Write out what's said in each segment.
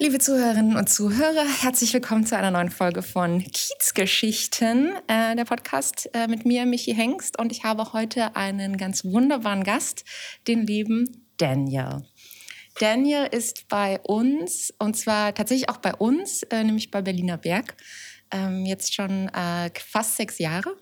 Liebe Zuhörerinnen und Zuhörer, herzlich willkommen zu einer neuen Folge von Kiezgeschichten, äh, der Podcast äh, mit mir, Michi Hengst. Und ich habe heute einen ganz wunderbaren Gast, den lieben Daniel. Daniel ist bei uns, und zwar tatsächlich auch bei uns, äh, nämlich bei Berliner Berg, ähm, jetzt schon äh, fast sechs Jahre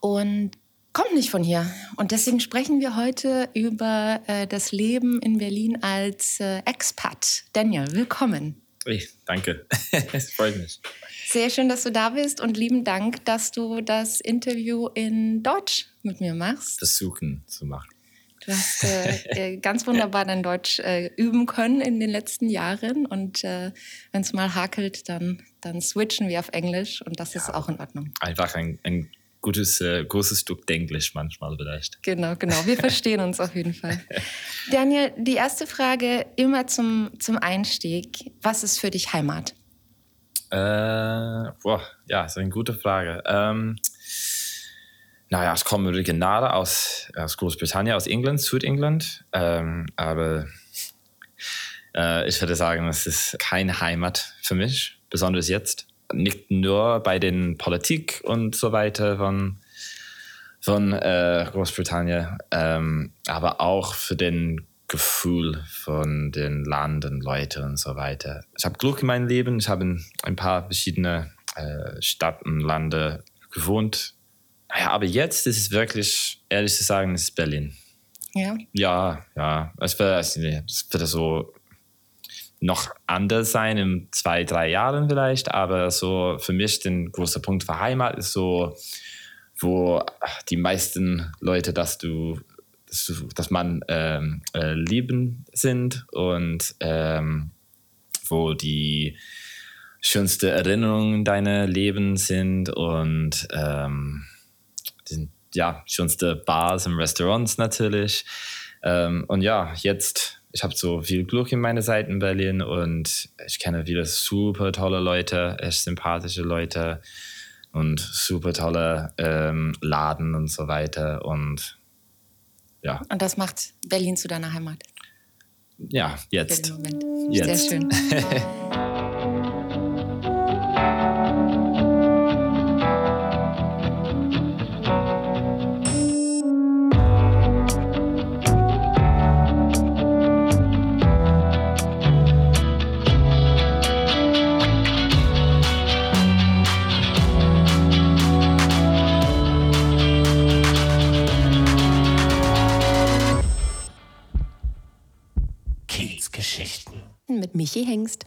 und kommt nicht von hier. Und deswegen sprechen wir heute über äh, das Leben in Berlin als äh, Expat. Daniel, willkommen. Hey, danke, es freut mich. Sehr schön, dass du da bist und lieben Dank, dass du das Interview in Deutsch mit mir machst. Versuchen zu machen. Du hast äh, äh ganz wunderbar dein Deutsch äh, üben können in den letzten Jahren und äh, wenn es mal hakelt, dann, dann switchen wir auf Englisch und das ja, ist auch in Ordnung. Einfach ein, ein gutes, äh, großes Stück Englisch manchmal vielleicht. Genau, genau. Wir verstehen uns auf jeden Fall. Daniel, die erste Frage immer zum, zum Einstieg. Was ist für dich Heimat? Äh, boah, ja, ist eine gute Frage. Ähm, naja, ich komme original aus, aus Großbritannien, aus England, Südengland. Ähm, aber äh, ich würde sagen, es ist keine Heimat für mich, besonders jetzt nicht nur bei den Politik und so weiter von, von äh, Großbritannien, ähm, aber auch für den Gefühl von den Land und Leuten und so weiter. Ich habe Glück in meinem Leben. Ich habe in ein paar verschiedene äh, Städten, Lande gewohnt. Ja, aber jetzt ist es wirklich, ehrlich zu sagen, ist Berlin. Ja. Ja, ja. Es wird, es wird so noch anders sein in zwei, drei Jahren vielleicht, aber so für mich der große Punkt für Heimat ist so, wo die meisten Leute, dass du, dass, du, dass man ähm, äh, lieben sind und ähm, wo die schönste Erinnerungen deiner Leben sind und ähm, die ja, schönste Bars und Restaurants natürlich. Ähm, und ja, jetzt ich habe so viel Glück in meiner Zeit in Berlin und ich kenne viele super tolle Leute, echt sympathische Leute und super tolle ähm, Laden und so weiter. Und ja. Und das macht Berlin zu deiner Heimat? Ja, jetzt. jetzt. Sehr schön. Michi Hengst.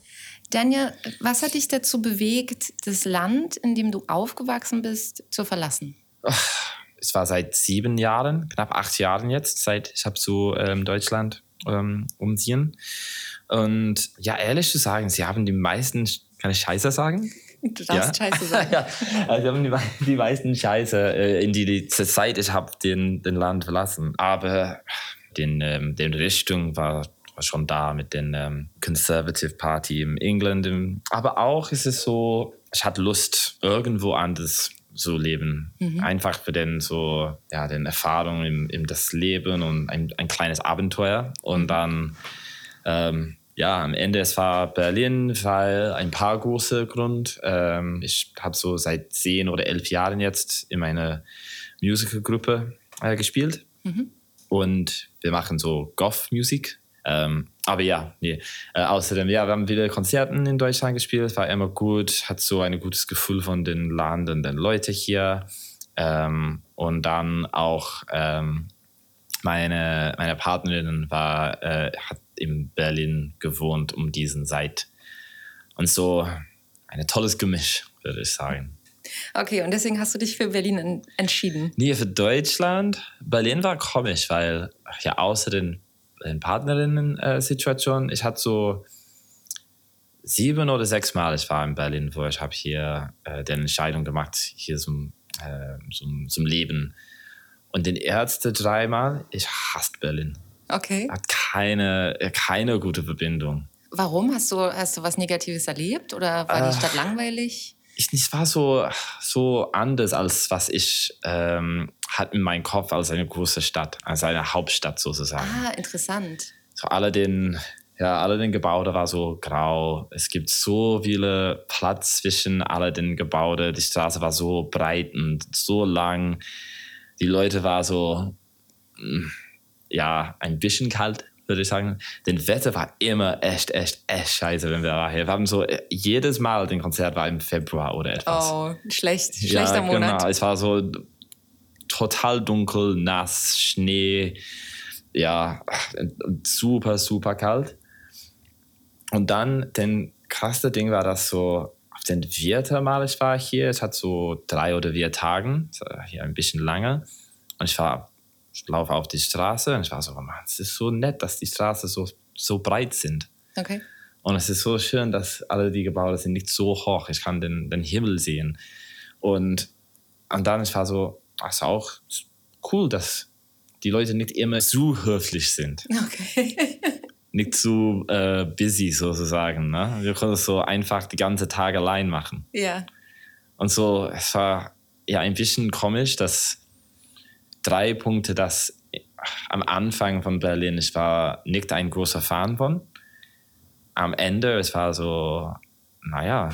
Daniel, was hat dich dazu bewegt, das Land, in dem du aufgewachsen bist, zu verlassen? Es war seit sieben Jahren, knapp acht Jahren jetzt, seit ich habe zu ähm, Deutschland ähm, umziehen. Und ja, ehrlich zu sagen, sie haben die meisten, kann ich Scheiße sagen? Du darfst ja? Scheiße sagen. ja, also sie haben die, die meisten Scheiße äh, in die, die Zeit, ich habe den, den Land verlassen. Aber den, ähm, den Richtung war schon da mit den ähm, Conservative Party in England. Im, aber auch ist es so, ich hatte Lust, irgendwo anders zu leben. Mhm. Einfach für den so, ja, den Erfahrungen im, im das Leben und ein, ein kleines Abenteuer. Und mhm. dann, ähm, ja, am Ende es war Berlin, weil ein paar große Grund. Ähm, ich habe so seit zehn oder elf Jahren jetzt in meiner Musicalgruppe äh, gespielt. Mhm. Und wir machen so Goth-Musik. Ähm, aber ja, nee. Äh, außerdem, ja, wir haben wieder Konzerten in Deutschland gespielt, war immer gut, hat so ein gutes Gefühl von den landenden Leuten hier. Ähm, und dann auch ähm, meine, meine Partnerin war, äh, hat in Berlin gewohnt um diesen Zeit. Und so ein tolles Gemisch, würde ich sagen. Okay, und deswegen hast du dich für Berlin entschieden? Nee, für Deutschland. Berlin war komisch, weil ja außer den in Partnerinnen-Situation. Ich hatte so sieben oder sechs Mal, ich war in Berlin, wo ich habe hier äh, die Entscheidung gemacht, hier zum, äh, zum, zum Leben. Und den ersten dreimal, ich hasse Berlin. Okay. Hat keine, keine gute Verbindung. Warum? Hast du, hast du was Negatives erlebt oder war äh, die Stadt langweilig? ich, es war so, so anders, als was ich ähm, hatte in meinem Kopf als eine große Stadt, als eine Hauptstadt sozusagen. Ah, interessant. So alle den, ja, alle den Gebäude war so grau. Es gibt so viele Platz zwischen alle den Gebäude. Die Straße war so breit und so lang. Die Leute waren so, mm, ja, ein bisschen kalt, würde ich sagen. Den Wetter war immer echt, echt, echt scheiße, wenn wir da hier. Wir haben so äh, jedes Mal den Konzert war im Februar oder etwas. Oh, schlecht, schlechter ja, Monat. Genau, es war so total dunkel, nass, Schnee, ja, super, super kalt. Und dann, den krasse Ding war, dass so auf den vierten Mal ich war hier, es hat so drei oder vier Tagen, hier ein bisschen lange. Und ich war, ich laufe auf die Straße und ich war so, man, es ist so nett, dass die Straßen so, so breit sind. Okay. Und es ist so schön, dass alle die Gebäude sind nicht so hoch. Ich kann den, den Himmel sehen. Und, und dann ich war so, das ist auch cool, dass die Leute nicht immer zu höflich sind. Okay. nicht zu äh, busy sozusagen. Ne? Wir können es so einfach die ganze Tag allein machen. Ja. Und so, es war ja ein bisschen komisch, dass drei Punkte, dass am Anfang von Berlin, ich war nicht ein großer Fan von. Am Ende, es war so, naja,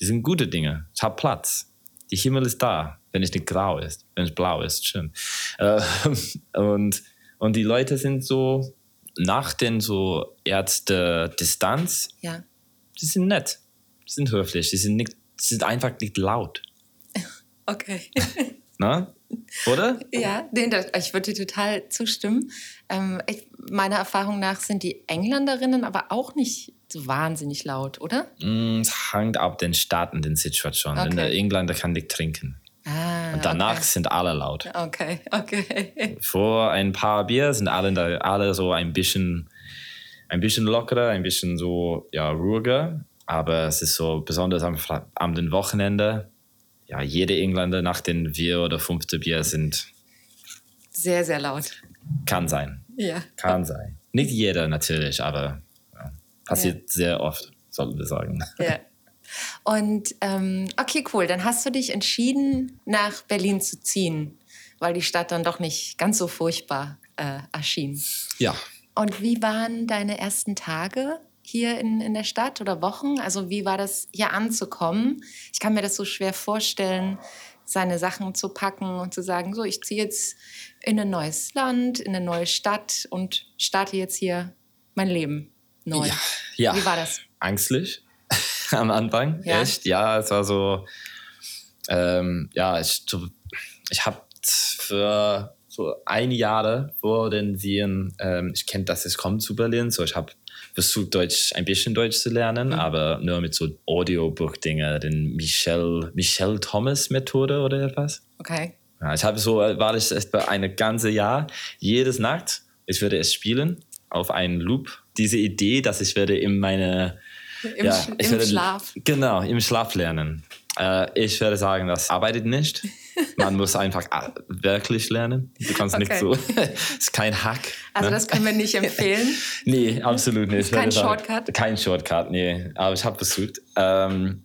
die sind gute Dinge. Ich habe Platz. Die Himmel ist da, wenn es nicht grau ist, wenn es blau ist, schön. Äh, und, und die Leute sind so, nach den so Ärzte Distanz, Ja. die sind nett, die sind höflich, die sind, nicht, die sind einfach nicht laut. Okay. Ne? Oder? Ja, ich würde dir total zustimmen. Ähm, ich, meiner Erfahrung nach sind die Engländerinnen aber auch nicht so wahnsinnig laut, oder? Mm, Es hängt ab den Staaten, den Situation. In Okay. England kann ich trinken. Danach okay. sind alle laut. Okay, okay. Vor ein paar Bier sind alle, alle so ein bisschen, ein bisschen lockerer, ein bisschen so ja, ruhiger. Aber es ist so besonders am, am den Wochenende. Ja, jede Engländer nach den vier oder fünfte Bier sind, Sehr, sehr laut. kann sein. Ja. Kann sein. Nicht jeder natürlich, aber ja, passiert sehr oft, sollten wir sagen. Ja. Und ähm, okay, cool. Dann hast du dich entschieden, nach Berlin zu ziehen, weil die Stadt dann doch nicht ganz so furchtbar äh, erschien. Ja, Und wie waren deine ersten Tage hier in, in der Stadt oder Wochen? Also wie war das, hier anzukommen? Ich kann mir das so schwer vorstellen, seine Sachen zu packen und zu sagen, so, ich ziehe jetzt in ein neues Land, in eine neue Stadt und starte jetzt hier mein Leben neu. Ja, ja. Wie war das? Angstlich am Anfang. Ja. Echt, ja, es war so, ähm, ja, ich, ich habe für so ein Jahr vor den Sehen, ähm, ich kenne, dass es kommt zu Berlin, so ich habe versucht, Deutsch, ein bisschen Deutsch zu lernen, aber nur mit so Audiobook-Dinge, den Michelle, Michelle Thomas-Methode oder etwas. Okay. Ja, ich habe so, war ich etwa eine ganze Jahr, jedes Nacht, ich würde es spielen auf einen Loop. Diese Idee, dass ich werde in meine Im, ja, im werde, Schlaf. Genau, im Schlaf lernen. Äh, ich würde sagen, das arbeitet nicht. Man muss einfach a- wirklich lernen. Du kannst nicht Okay. so. ist kein Hack. Also ne? das können wir nicht empfehlen. Nee, absolut nicht. Ich Kein würde sagen, Shortcut? Kein Shortcut, nee. Aber ich habe versucht. Ähm,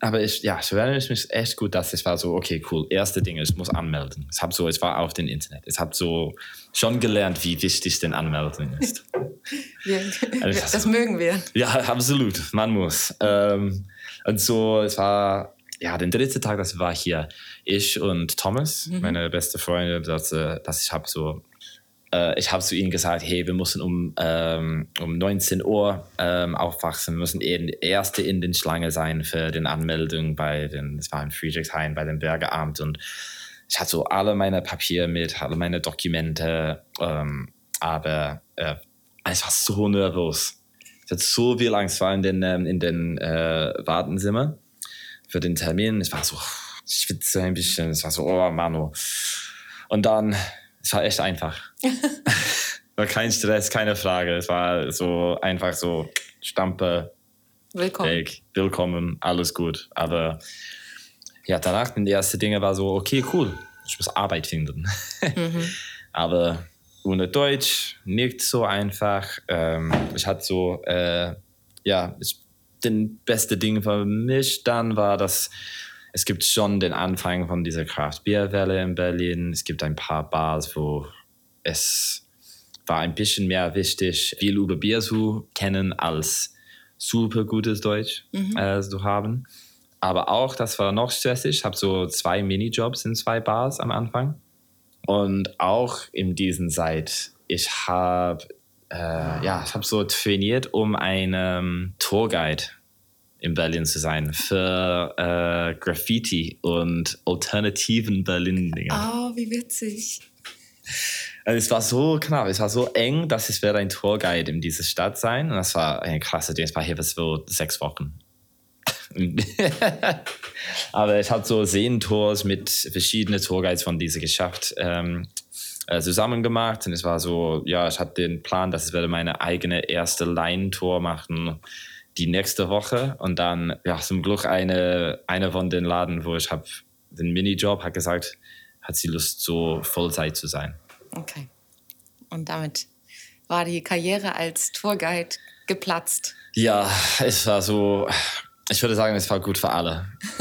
aber ich, ja, ich erinnere mich echt gut, dass ich war so, okay, cool. Erste Dinge, ich muss anmelden. Ich habe so, ich war auf dem Internet. Ich habe so schon gelernt, wie wichtig denn Anmelden ist. Wir, Also das mögen wir. Ja, absolut. Man muss. Ähm, und so, es war ja den dritten Tag, das war hier ich und Thomas, meine beste Freundin, dass, äh, dass ich habe so, äh, ich habe zu ihnen gesagt, hey, wir müssen um, ähm, um 19 Uhr ähm, aufwachsen, wir müssen eben erste in den Schlange sein für den Anmeldung bei den, es war in Friedrichshain bei dem Bürgeramt und ich hatte so alle meine Papiere mit, alle meine Dokumente, ähm, aber äh, ich war so nervös. Ich hatte so viel Angst, vor in den, ähm, in den äh, Wartenzimmer für den Termin. Ich war so, ich schwitze ein bisschen. Es war so, oh Manu. Und dann, es war echt einfach. war kein Stress, keine Frage. Es war so einfach so, Stampe, Willkommen. weg, willkommen, alles gut. Aber ja, danach, die erste Dinge war so, okay, cool, ich muss Arbeit finden. Aber ohne Deutsch nicht so einfach. Ähm, ich hatte so, äh, ja, ich, den beste Ding für mich dann war, dass es gibt schon den Anfang von dieser Craft Beer Welle in Berlin. Es gibt ein paar Bars, wo es war ein bisschen mehr wichtig, viel über Bier zu kennen als super gutes Deutsch mhm. äh, zu haben. Aber auch, das war noch stressig. Ich habe so zwei Minijobs in zwei Bars am Anfang. Und auch in diesen Zeit, ich habe äh, ja, ich habe so trainiert, um ein ähm, Tourguide in Berlin zu sein für äh, Graffiti und alternativen Berlin. -Dinge. Oh, wie witzig. Also es war so knapp, es war so eng, dass ich werde ein Tourguide in dieser Stadt sein. Und das war eine krasse Ding. Ich war hier für sechs Wochen. Aber ich habe so Seentours mit verschiedenen Tourguides von dieser geschafft. Ähm, äh, zusammen gemacht und es war so, ja, ich hatte den Plan, dass ich werde meine eigene erste Line-Tour machen die nächste Woche und dann, ja, zum Glück eine, eine von den Laden, wo ich habe den Minijob, hat gesagt, hat sie Lust, so Vollzeit zu sein. Okay. Und damit war die Karriere als Tourguide geplatzt. Ja, es war so, ich würde sagen, es war gut für alle.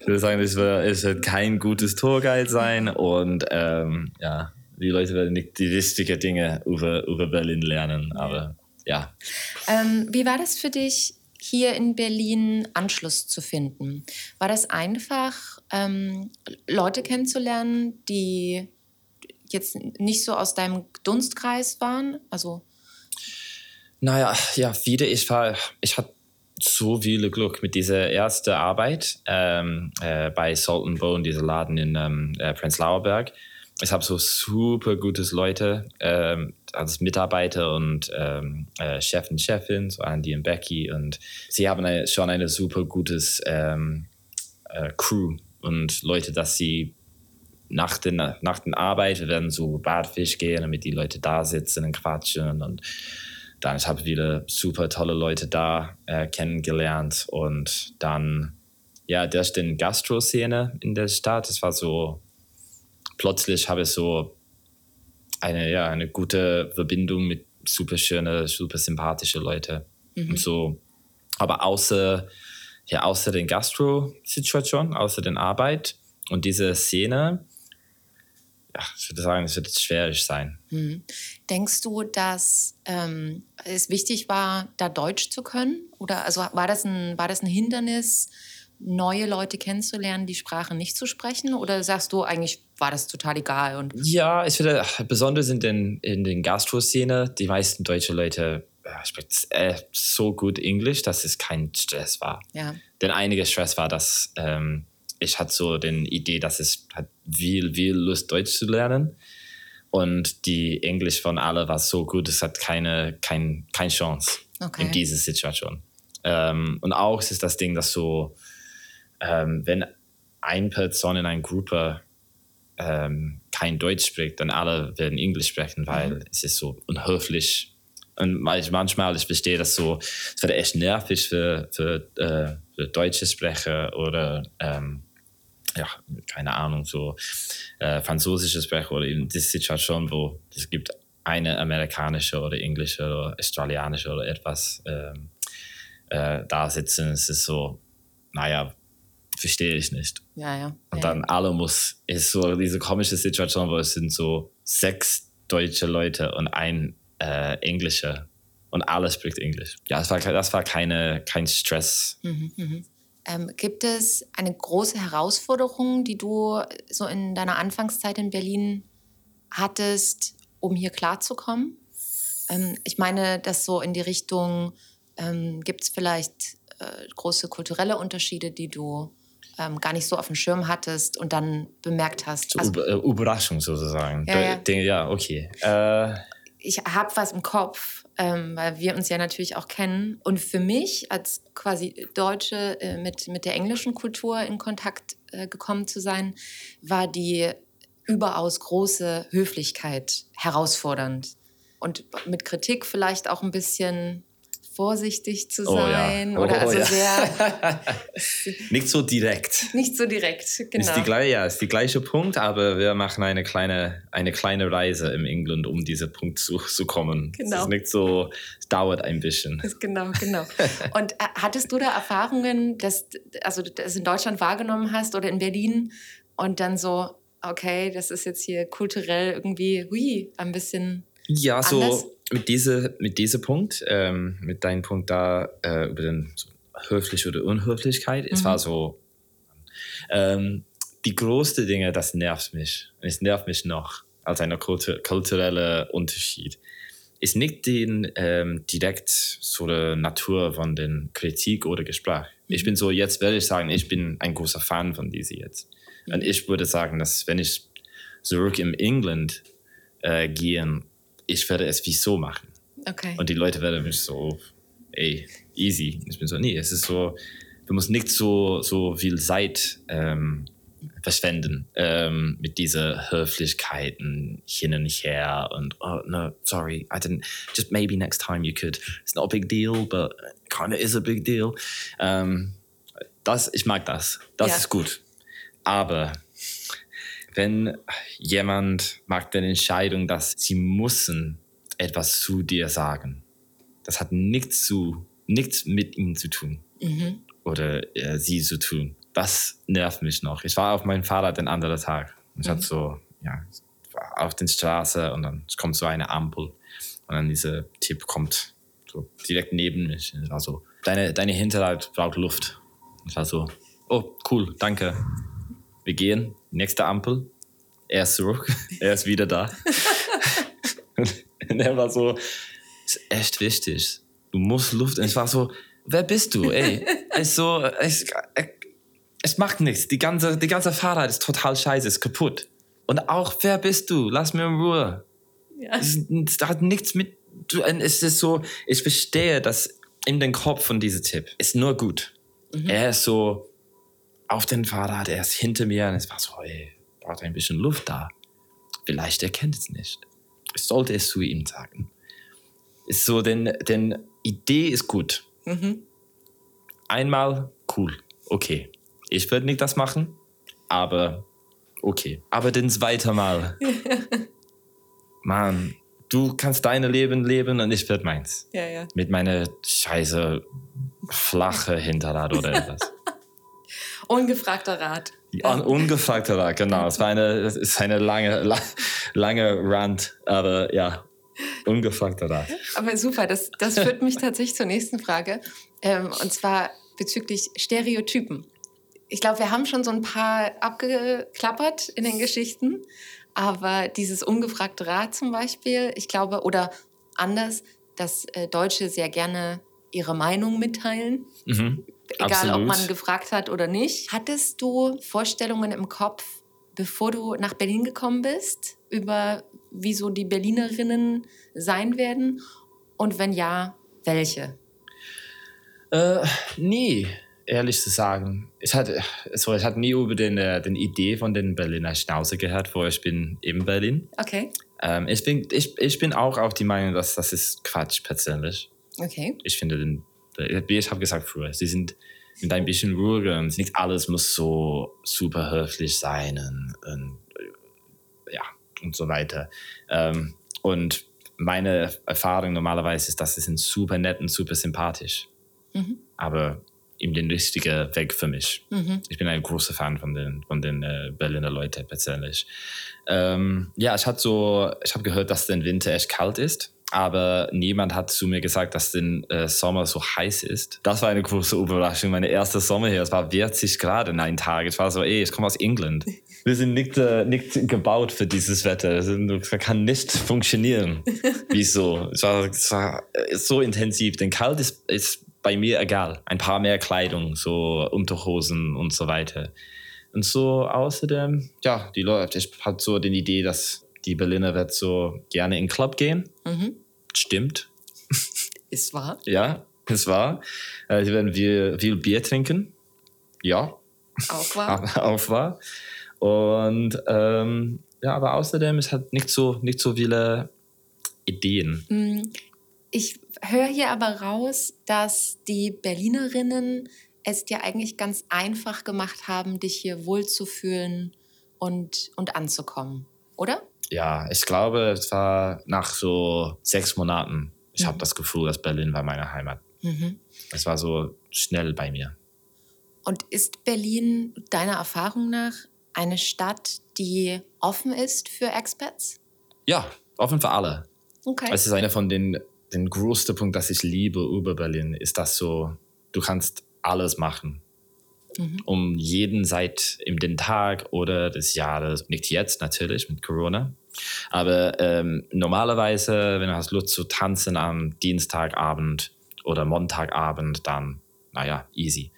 ich würde sagen, es wird, es wird kein gutes Tourguide sein und ähm, ja, die Leute werden nicht die wichtigen Dinge über, über Berlin lernen, aber ja. Ähm, wie war das für dich, hier in Berlin Anschluss zu finden? War das einfach, ähm, Leute kennenzulernen, die jetzt nicht so aus deinem Dunstkreis waren? Also naja, ja, viele. Ich war, ich hatte so viel Glück mit dieser ersten Arbeit ähm, äh, bei Salt and Bone, dieser Laden in ähm, äh, Prenzlauer Berg. Ich habe so super gutes Leute ähm, als Mitarbeiter und ähm, äh, Chef und Chefin, so Andy und Becky. Und sie haben eine, schon eine super gutes ähm, äh, Crew und Leute, dass sie nach den, nach den Arbeit werden so Badfisch gehen, damit die Leute da sitzen und quatschen und dann ich habe wieder super tolle Leute da äh, kennengelernt und dann ja durch den Gastro-Szene in der Stadt, es war so plötzlich habe ich so eine ja eine gute Verbindung mit super schöne, super sympathische Leute mhm. und so. Aber außer ja außer den Gastro-Situation, außer den Arbeit und diese Szene ja, ich würde sagen, es wird schwierig sein. Hm. Denkst du, dass ähm, es wichtig war, da Deutsch zu können? Oder also war das ein, war das ein Hindernis, neue Leute kennenzulernen, die Sprache nicht zu sprechen? Oder sagst du, eigentlich war das total egal? Und ja, ich finde, besonders in den, in den Gastro-Szene, die meisten deutsche Leute sprechen äh, so gut Englisch, dass es kein Stress war. Ja. Denn einige Stress war, dass ähm, ich hatte so den Idee, dass es hat viel, viel Lust, Deutsch zu lernen. Und die Englisch von alle war so gut, es hat keine, kein, keine Chance okay. in dieser Situation. Ähm, und auch ist das Ding, dass so, ähm, wenn eine Person in einer Gruppe ähm, kein Deutsch spricht, dann alle werden Englisch sprechen, weil mhm. es ist so unhöflich. Und manchmal, ich verstehe das so, es wird echt nervig für, für, äh, für deutsche Sprecher oder ähm, ja, keine Ahnung, so äh, französische Sprache oder in dieser Situation, wo es gibt eine amerikanische oder englische oder australianische oder etwas ähm, äh, da sitzen, es ist so, naja, verstehe ich nicht. Ja, ja. Und dann alle muss, ist so diese komische Situation, wo es sind so sechs deutsche Leute und ein äh, englischer und alles spricht Englisch. Ja, das war, das war keine, kein Stress. Mhm, mh. Ähm, gibt es eine große Herausforderung, die du so in deiner Anfangszeit in Berlin hattest, um hier klarzukommen? Ähm, ich meine, dass so in die Richtung, ähm, gibt es vielleicht äh, große kulturelle Unterschiede, die du ähm, gar nicht so auf dem Schirm hattest und dann bemerkt hast. Also, äh, Überraschung sozusagen. Ja, ja. ja okay. Äh, ich habe was im Kopf, ähm, weil wir uns ja natürlich auch kennen. Und für mich als quasi Deutsche äh, mit, mit der englischen Kultur in Kontakt äh, gekommen zu sein, war die überaus große Höflichkeit herausfordernd. Und mit Kritik vielleicht auch ein bisschen vorsichtig zu sein oh, ja. oh, oder also ja. sehr nicht so direkt nicht so direkt genau ist die gleiche ja ist die gleiche Punkt aber wir machen eine kleine eine kleine Reise im England um diesen Punkt zu, zu kommen genau es ist nicht so es dauert ein bisschen ist genau genau und äh, hattest du da Erfahrungen dass also das in Deutschland wahrgenommen hast oder in Berlin und dann so okay, das ist jetzt hier kulturell irgendwie, hui, ein bisschen. Ja, so anders? Mit diesem mit diese Punkt, ähm, mit deinem Punkt da äh, über den so, höflich oder Unhöflichkeit, es Mhm. war so, ähm, die größte Dinge, das nervt mich. Und Es nervt mich noch als ein kultu kultureller Unterschied. Ist nicht den ähm, direkt so der Natur von den Kritik oder Gespräch. Ich bin so, jetzt werde ich sagen, ich bin ein großer Fan von diese jetzt. Und ich würde sagen, dass wenn ich zurück in England äh, gehen, ich werde es wie so machen. Okay. Und die Leute werden mich so, ey, easy. Ich bin so, nee, es ist so, du musst nicht so, so viel Zeit ähm, verschwenden ähm, mit dieser Höflichkeiten hin und her und, oh, no, sorry, I didn't, just maybe next time you could. It's not a big deal, but kind of is a big deal. Ähm, das, ich mag das. Das Ja. ist gut. Aber wenn jemand macht eine Entscheidung, dass sie müssen etwas zu dir sagen, das hat nichts zu nichts mit ihm zu tun Mhm. oder äh, sie zu tun. Das nervt mich noch. Ich war auf meinem Fahrrad den anderen Tag ich hatte so ja war auf der Straße und dann kommt so eine Ampel und dann dieser Typ kommt so direkt neben mich. Es war so deine deine Hinterrad braucht Luft. Ich war so oh cool danke. Wir gehen nächste Ampel. Er ist zurück. Er ist wieder da. Und er war so, ist echt wichtig. Du musst Luft. Und ich war so, wer bist du? Ey, es so, es, es macht nichts. Die ganze, die ganze Fahrrad ist total scheiße, ist kaputt. Und auch, wer bist du? Lass mir in Ruhe. Ja. Es, es hat nichts mit. Es ist so, ich verstehe, dass in den Kopf von diesem Tipp ist nur gut. Er ist so auf dem Fahrrad, er ist hinter mir und es war so, ey, braucht ein bisschen Luft da. Vielleicht erkennt es nicht. Ich sollte es zu ihm sagen. Ist so, denn, denn Idee ist gut. Mhm. Einmal cool, okay. Ich würde nicht das machen, aber okay. Aber den zweiten Mal. Mann, du kannst deine Leben leben und ich werde meins. Ja, ja. Mit meiner scheiße flache Hinterrad oder etwas. Ungefragter Rat. Ja, un- ungefragter Rat, genau. Es war eine, es ist eine lange, la, lange Rant, aber ja, ungefragter Rat. Aber super, das, das führt mich tatsächlich zur nächsten Frage. Ähm, und zwar bezüglich Stereotypen. Ich glaube, wir haben schon so ein paar abgeklappert in den Geschichten. Aber dieses ungefragte Rat zum Beispiel, ich glaube, oder anders, dass äh, Deutsche sehr gerne ihre Meinung mitteilen, Mhm. Egal ob Absolut. man gefragt hat oder nicht. Hattest du Vorstellungen im Kopf, bevor du nach Berlin gekommen bist, über wie so die Berlinerinnen sein werden? Und wenn ja, welche? Äh, nie, ehrlich zu sagen. Ich hatte, so, ich hatte nie über den, äh, den Idee von den Berliner Schnauze gehört, wo ich bin in Berlin. Okay. Ähm, ich, bin, ich, ich bin auch auf die Meinung, dass das ist Quatsch persönlich. Okay. Ich finde, den, ich habe gesagt früher, sie sind mit ein bisschen ruhiger und nicht alles muss so super höflich sein und, und äh, ja und so weiter. Ähm, und meine Erfahrung normalerweise ist, dass sie sind super nett und super sympathisch, Mhm. aber in den richtigen Weg für mich. Mhm. Ich bin ein großer Fan von den, von den äh, Berliner Leuten persönlich. Ähm, ja, ich hatte so, ich habe gehört, dass der Winter echt kalt ist, aber niemand hat zu mir gesagt, dass der äh, Sommer so heiß ist. Das war eine große Überraschung. Meine erste Sommer hier, es war 40 Grad in einem Tag. Ich war so, ey, ich komme aus England. Wir sind nicht, äh, nicht gebaut für dieses Wetter. Das kann nicht funktionieren. Wieso? Es war, es war äh, so intensiv. Denn kalt ist, ist bei mir egal. Ein paar mehr Kleidung, so Unterhosen und so weiter. Und so außerdem, ja, die Leute, ich hatte so die Idee, dass die Berliner wird so gerne in den Club gehen. Mhm. Stimmt, Ist wahr. ja, es war. Äh, sie werden viel, viel Bier trinken. Ja, Auch wahr. auch wahr. Und ähm, ja, aber außerdem, es hat nicht so, nicht so viele Ideen. Mm, Ich höre hier aber raus, dass die Berlinerinnen es dir eigentlich ganz einfach gemacht haben, dich hier wohlzufühlen und, und anzukommen, oder? Ja, ich glaube, es war nach so sechs Monaten. Ich habe Mhm. das Gefühl, dass Berlin war meine Heimat. Mhm. Es war so schnell bei mir. Und ist Berlin deiner Erfahrung nach eine Stadt, die offen ist für Expats? Ja, offen für alle. Okay. Es ist einer von den, den größten Punkten, das ich liebe über Berlin, ist das so, du kannst alles machen. Mhm. Um jeden Zeit im den Tag oder des Jahres, nicht jetzt natürlich mit Corona, aber ähm, normalerweise, wenn du hast Lust zu tanzen am Dienstagabend oder Montagabend, dann, naja, easy.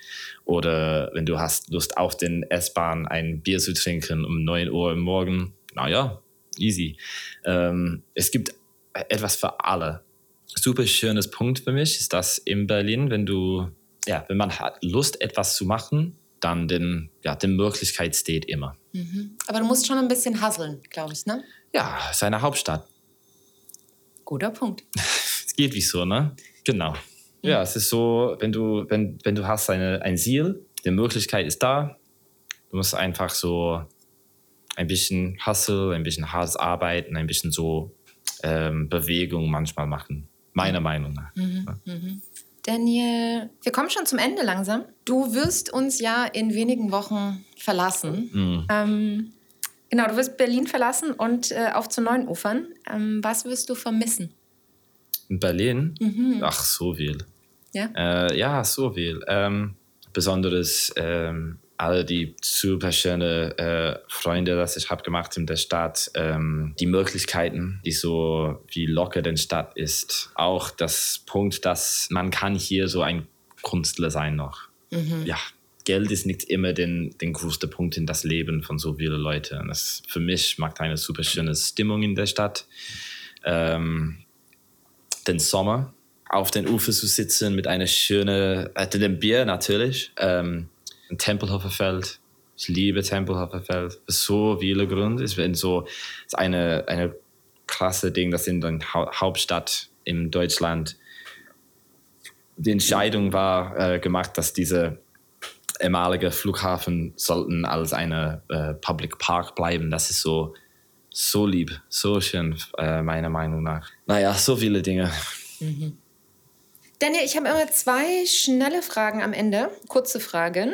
Oder wenn du hast Lust auf den S-Bahn ein Bier zu trinken um 9 Uhr im Morgen, naja, easy. Ähm, es gibt etwas für alle. Super schönes Punkt für mich ist, dass in Berlin, wenn du, ja, wenn man hat Lust, etwas zu machen, dann den, ja, die Möglichkeit steht immer. Mhm. Aber du musst schon ein bisschen hustlen, glaube ich, ne? Ja, es ist eine Hauptstadt. Guter Punkt. Es geht wie so, ne? Genau. Ja, es ist so, wenn du, wenn, wenn du hast eine, ein Ziel, die Möglichkeit ist da, du musst einfach so ein bisschen Hustle, ein bisschen hartes Arbeiten, ein bisschen so ähm, Bewegung manchmal machen. Meiner Meinung nach. Daniel, wir kommen schon zum Ende langsam. Du wirst uns ja in wenigen Wochen verlassen. Mhm. Ähm, genau, du wirst Berlin verlassen und äh, auf zu neuen Ufern. Ähm, was wirst du vermissen? In Berlin? Ach, so viel. Ja? Äh, ja, so viel. Ähm, besonderes ähm, all die super schöne äh, Freunde, das ich habe gemacht in der Stadt, ähm, die Möglichkeiten, die so wie locker den Stadt ist. Auch das Punkt, dass man kann hier so ein Künstler sein noch. Ja, Geld ist nicht immer den, den größten Punkt in das Leben von so vielen Leuten. Das für mich macht eine super schöne Stimmung in der Stadt. Ähm, den Sommer auf den Ufer zu sitzen mit einer schönen, äh, dem Bier natürlich, ähm, ein Tempelhofer Feld. Ich liebe Tempelhofer Feld. Für so viele Gründe. Es ist so ist eine, eine krasse Ding, das in der Hau Hauptstadt in Deutschland die Entscheidung war äh, gemacht, dass diese ehemalige Flughafen sollten als eine äh, Public Park bleiben. Das ist so so lieb, so schön, äh, meiner Meinung nach. Naja, so viele Dinge. Daniel, ich habe immer zwei schnelle Fragen am Ende, kurze Fragen.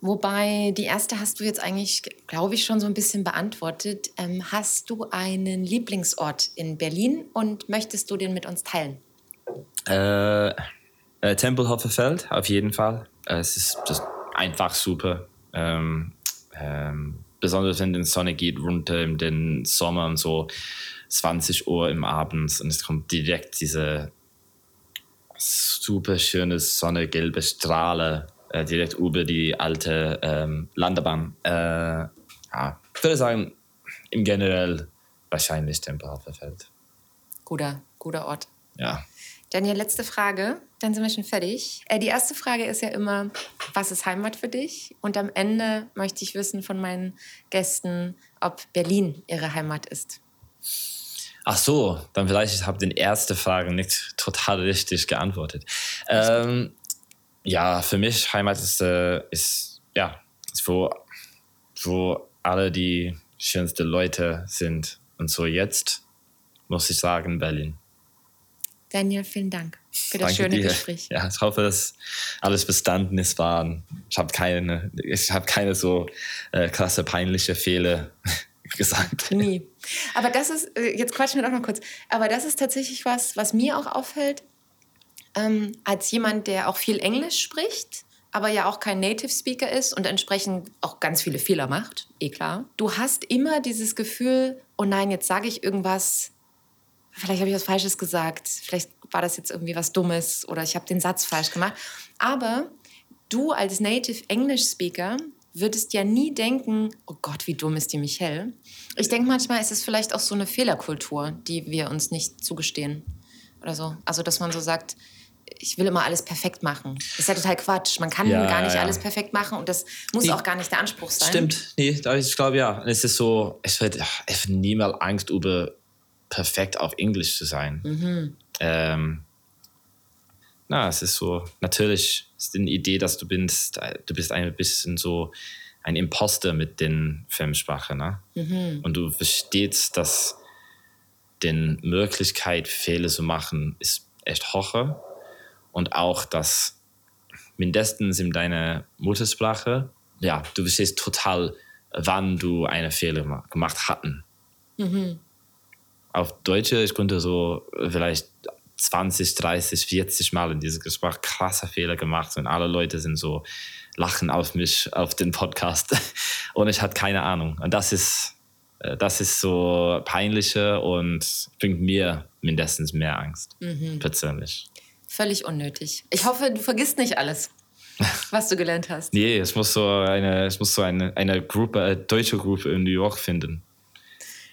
Wobei die erste hast du jetzt eigentlich, glaube ich, schon so ein bisschen beantwortet. Ähm, hast du einen Lieblingsort in Berlin und möchtest du den mit uns teilen? Äh, äh, Tempelhofer Feld, auf jeden Fall. Äh, es ist ist einfach super. Ähm, ähm, besonders wenn die Sonne geht runter im den Sommer und so 20 Uhr im Abend und es kommt direkt diese super schöne sonnegelbe Strahle äh, direkt über die alte ähm, Landebahn. Äh, ja, ich würde sagen, im Generell wahrscheinlich Tempelhofer Feld. Guter, guter Ort. Ja. Daniel, letzte Frage, dann sind wir schon fertig. Äh, die erste Frage ist ja immer, was ist Heimat für dich? Und am Ende möchte ich wissen von meinen Gästen, ob Berlin ihre Heimat ist. Ach so, dann vielleicht ich habe den erste Frage nicht total richtig geantwortet. Ähm, ja, für mich Heimat ist, äh, ist ja, ist wo, wo alle die schönsten Leute sind. Und so jetzt muss ich sagen Berlin. Daniel, vielen Dank für das Danke schöne dir. Gespräch. Ja, ich hoffe, dass alles bestanden ist. Ich habe keine, ich habe keine so äh, krasse peinliche Fehler gesagt. Nie. Aber das ist, äh, jetzt quatschen wir doch noch kurz, aber das ist tatsächlich was, was mir auch auffällt, ähm, als jemand, der auch viel Englisch spricht, aber ja auch kein Native Speaker ist und entsprechend auch ganz viele Fehler macht, eh klar. Du hast immer dieses Gefühl, oh nein, jetzt sage ich irgendwas, vielleicht habe ich was Falsches gesagt, vielleicht war das jetzt irgendwie was Dummes oder ich habe den Satz falsch gemacht. Aber du als Native English Speaker würdest ja nie denken, oh Gott, wie dumm ist die Michelle. Ich denke manchmal ist es vielleicht auch so eine Fehlerkultur, die wir uns nicht zugestehen oder so. Also, dass man so sagt, ich will immer alles perfekt machen. Das ist ja total Quatsch. Man kann Ja, gar nicht ja. alles perfekt machen und das muss Die- auch gar nicht der Anspruch sein. Stimmt, nee, ich glaube ja. Es ist so, es wird, es wird niemals Angst über perfekt auf Englisch zu sein. Ähm, na, es ist so, natürlich ist die Idee, dass du bist, du bist ein bisschen so ein Imposter mit den Fremdsprachen, ne? Und du verstehst, dass die Möglichkeit, Fehler zu machen, ist echt hoch. Und auch, dass mindestens in deiner Muttersprache, ja, du verstehst total wann du eine Fehler gemacht hatten. Mhm. Auf Deutsche, ich konnte so vielleicht 20, 30, 40 Mal in diesem Gespräch krasse Fehler gemacht und alle Leute sind so lachen auf mich auf den Podcast und ich hatte keine Ahnung und das ist äh, das ist so peinlicher und bringt mir mindestens mehr Angst mhm. persönlich. Völlig unnötig. Ich hoffe, du vergisst nicht alles, was du gelernt hast. nee, es muss so eine, es muss so eine, eine Gruppe, eine deutsche Gruppe in New York finden.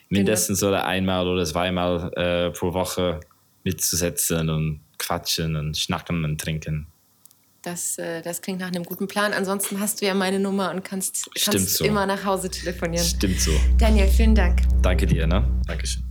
Mindestens genau. oder einmal oder zweimal äh, pro Woche mitzusetzen und quatschen und schnacken und trinken. Das, äh, das klingt nach einem guten Plan. Ansonsten hast du ja meine Nummer und kannst, kannst so. immer nach Hause telefonieren. Stimmt so. Daniel, vielen Dank. Danke dir, ne? Dankeschön.